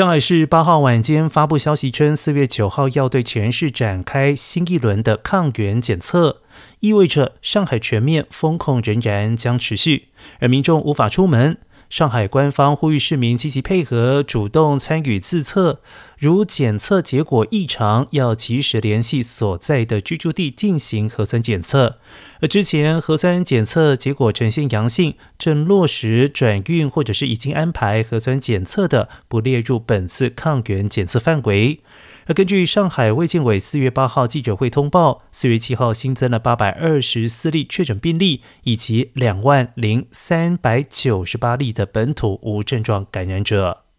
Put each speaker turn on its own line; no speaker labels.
上海市八号晚间发布消息称，四月九号要对全市展开新一轮的抗原检测，意味着上海全面封控仍然将持续，而民众无法出门。上海官方呼吁市民积极配合，主动参与自测。如检测结果异常，要及时联系所在的居住地进行核酸检测。而之前核酸检测结果呈现阳性，正落实转运或者是已经安排核酸检测的，不列入本次抗原检测范围。根据上海卫健委四月八号记者会通报，四月七号新增了八百二十四例确诊病例，以及两万零三百九十八例的本土无症状感染者。